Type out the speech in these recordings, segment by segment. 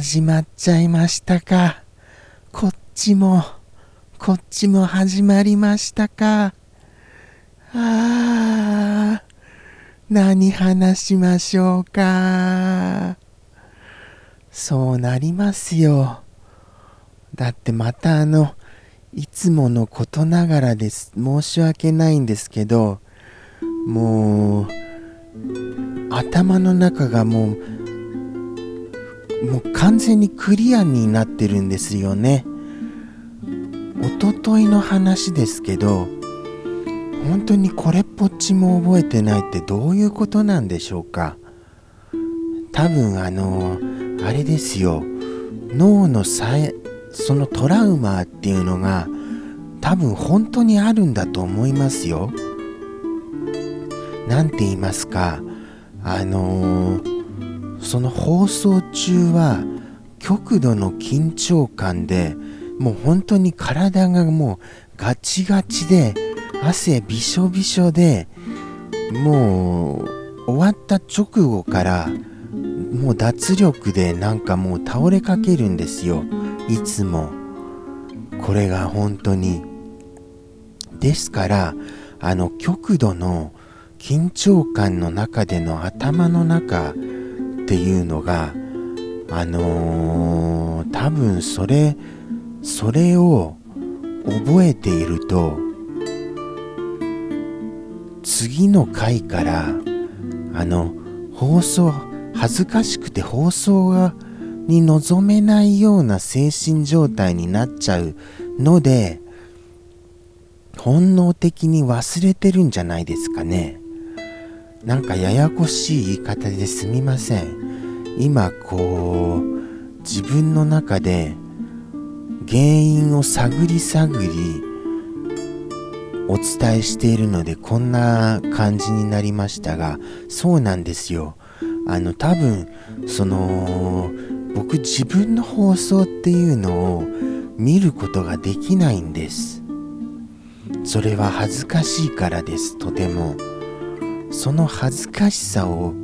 始まっちゃいましたか？こっちも、こっちも始まりましたか？あー、何話しましょうか？そうなりますよ。だってまたあの、いつものことながらです。申し訳ないんですけど、もう、頭の中がもう、もう完全にクリアになってるんですよね。おとといの話ですけど、本当にこれっぽっちも覚えてないってどういうことなんでしょうか。多分あの、あれですよ。脳のさえ、そのトラウマっていうのが多分本当にあるんだと思いますよ。なんて言いますか、あのーその放送中は極度の緊張感でもう本当に体がもうガチガチで汗びしょびしょでもう終わった直後からもう脱力でなんかもう倒れかけるんですよ。いつも。これが本当にですからあの極度の緊張感の中での頭の中っていうのがあのー、多分それそれを覚えていると次の回からあの放送恥ずかしくて放送がに臨めないような精神状態になっちゃうので本能的に忘れてるんじゃないですかね。なんかややこしい言い方ですみません。今こう自分の中で原因を探り探りお伝えしているのでこんな感じになりましたがそうなんですよ。あの多分その僕自分の放送っていうのを見ることができないんです。それは恥ずかしいからですとても。その恥ずかしさを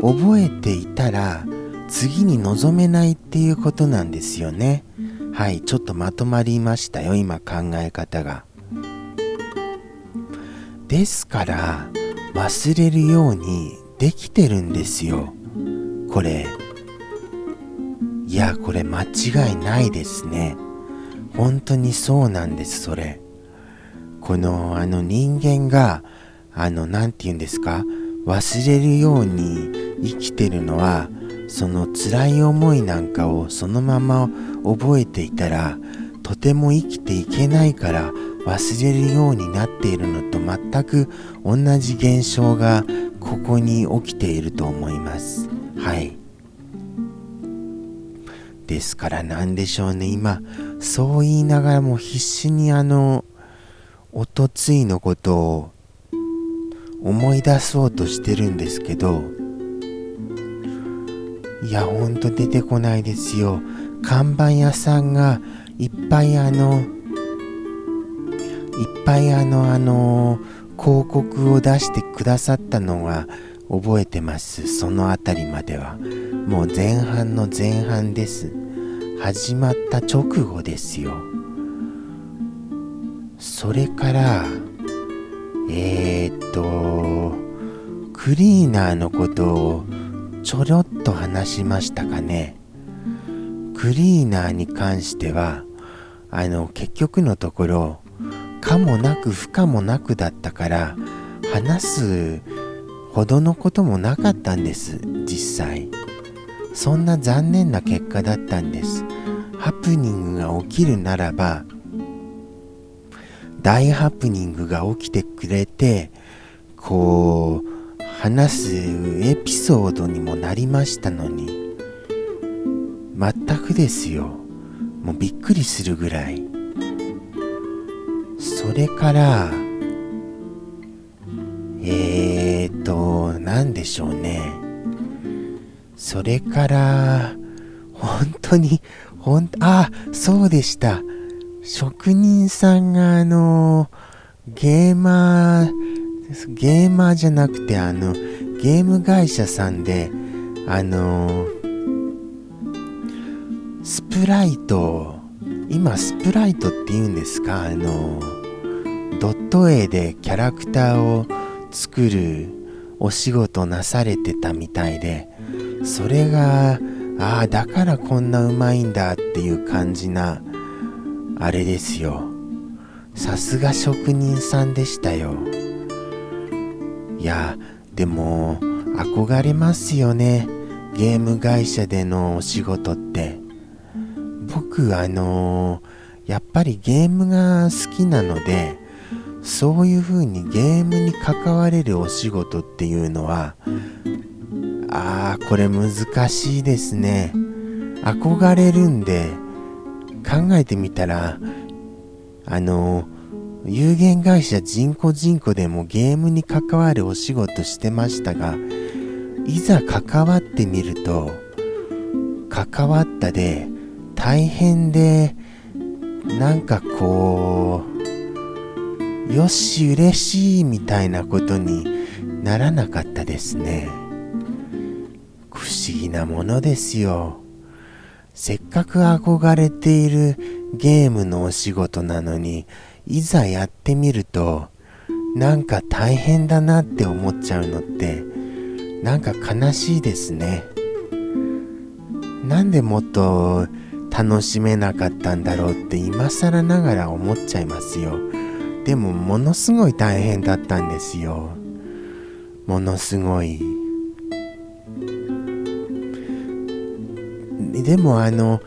覚えていたら次に臨めないっていうことなんですよね。はいちょっとまとまりましたよ今考え方が。ですから忘れるようにできてるんですよ。これ。いやこれ間違いないですね。本当にそうなんですそれ。このあの人間があの、何て言うんですか、忘れるように生きてるのは、その辛い思いなんかをそのまま覚えていたら、とても生きていけないから忘れるようになっているのと全く同じ現象がここに起きていると思います。はい。ですから何でしょうね、今、そう言いながらも必死にあの、おとついのことを思い出そうとしてるんですけどいやほんと出てこないですよ。看板屋さんがいっぱいあのいっぱいあのあの広告を出してくださったのが覚えてます。その辺りまでは。もう前半の前半です。始まった直後ですよ。それからえー、っと、クリーナーのことをちょろっと話しましたかね。クリーナーに関しては、あの、結局のところ、かもなく不可もなくだったから、話すほどのこともなかったんです、実際。そんな残念な結果だったんです。ハプニングが起きるならば、大ハプニングが起きてくれてこう話すエピソードにもなりましたのに全くですよ。もうびっくりするぐらい。それからえーと何でしょうね。それから本当にほんあそうでした。職人さんがあのゲーマーゲーマーじゃなくてあのゲーム会社さんであのスプライト今スプライトって言うんですか？あのドット絵でキャラクターを作るお仕事なされてたみたいでそれがああだからこんなうまいんだっていう感じなあれですよ。さすが職人さんでしたよ。いやでも憧れますよね。ゲーム会社でのお仕事って。僕あの、やっぱりゲームが好きなのでそういう風にゲームに関われるお仕事っていうのはああこれ難しいですね。憧れるんで考えてみたらあの有限会社人工人口でもゲームに関わるお仕事してましたがいざ関わってみると関わったで大変でなんかこうよし嬉しいみたいなことにならなかったですね。不思議なものですよ。せっかく憧れているゲームのお仕事なのにいざやってみるとなんか大変だなって思っちゃうのってなんか悲しいですね。なんでもっと楽しめなかったんだろうって今更ながら思っちゃいますよ。でもものすごい大変だったんですよ。ものすごいでもあの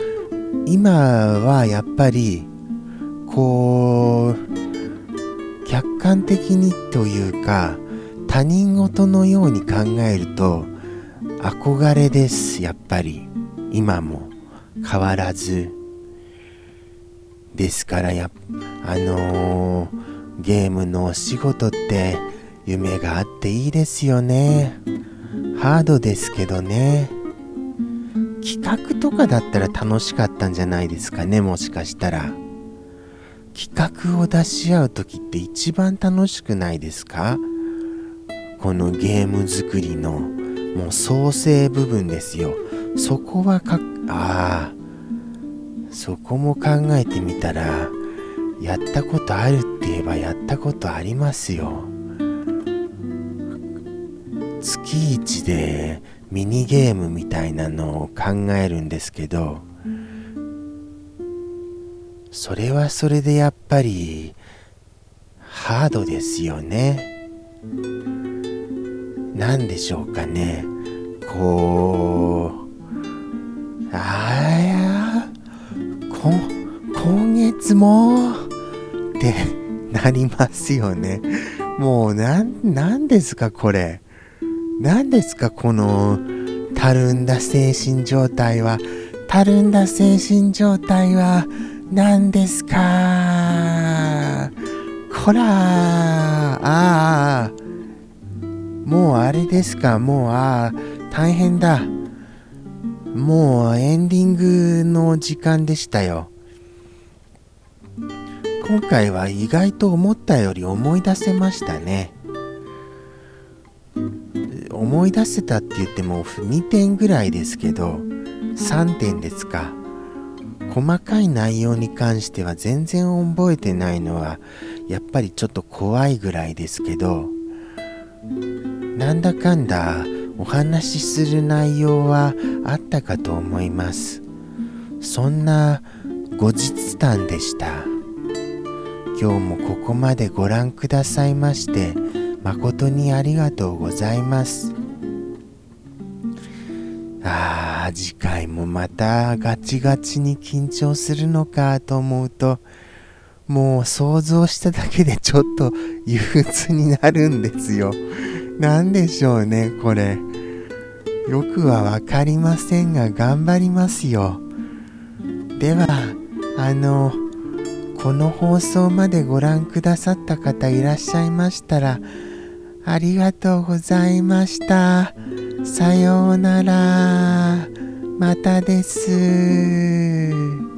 今はやっぱりこう客観的にというか他人事のように考えると憧れですやっぱり。今も。変わらず。ですからやあのー、ゲームのお仕事って夢があっていいですよね。ハードですけどね。企画とかだったら楽しかったんじゃないですかねもしかしたら。企画を出し合う時って一番楽しくないですか？このゲーム作りのもう創生部分ですよ。そこはかああそこも考えてみたらやったことあるって言えばやったことありますよ。月一でミニゲームみたいなのを考えるんですけどそれはそれでやっぱりハードですよね。何でしょうかね。こうああこ今月もってなりますよね。もうなんなんですかこれ。何ですかこのたるんだ精神状態は。たるんだ精神状態は何ですか？こらああもうあれですか？もうああ大変だ。もうエンディングの時間でしたよ。今回は意外と思ったより思い出せましたね。思い出せたって言っても2点ぐらいですけど3点ですか。細かい内容に関しては全然覚えてないのはやっぱりちょっと怖いぐらいですけどなんだかんだお話しする内容はあったかと思います。そんな後日談でした。今日もここまでご覧くださいまして誠にありがとうございますああ、次回もまたガチガチに緊張するのかと思うと、もう想像しただけでちょっと憂鬱になるんですよ。なんでしょうね、これ。よくはわかりませんが頑張りますよ。では、あの、この放送までご覧くださった方いらっしゃいましたら、ありがとうございました。さようなら。またです。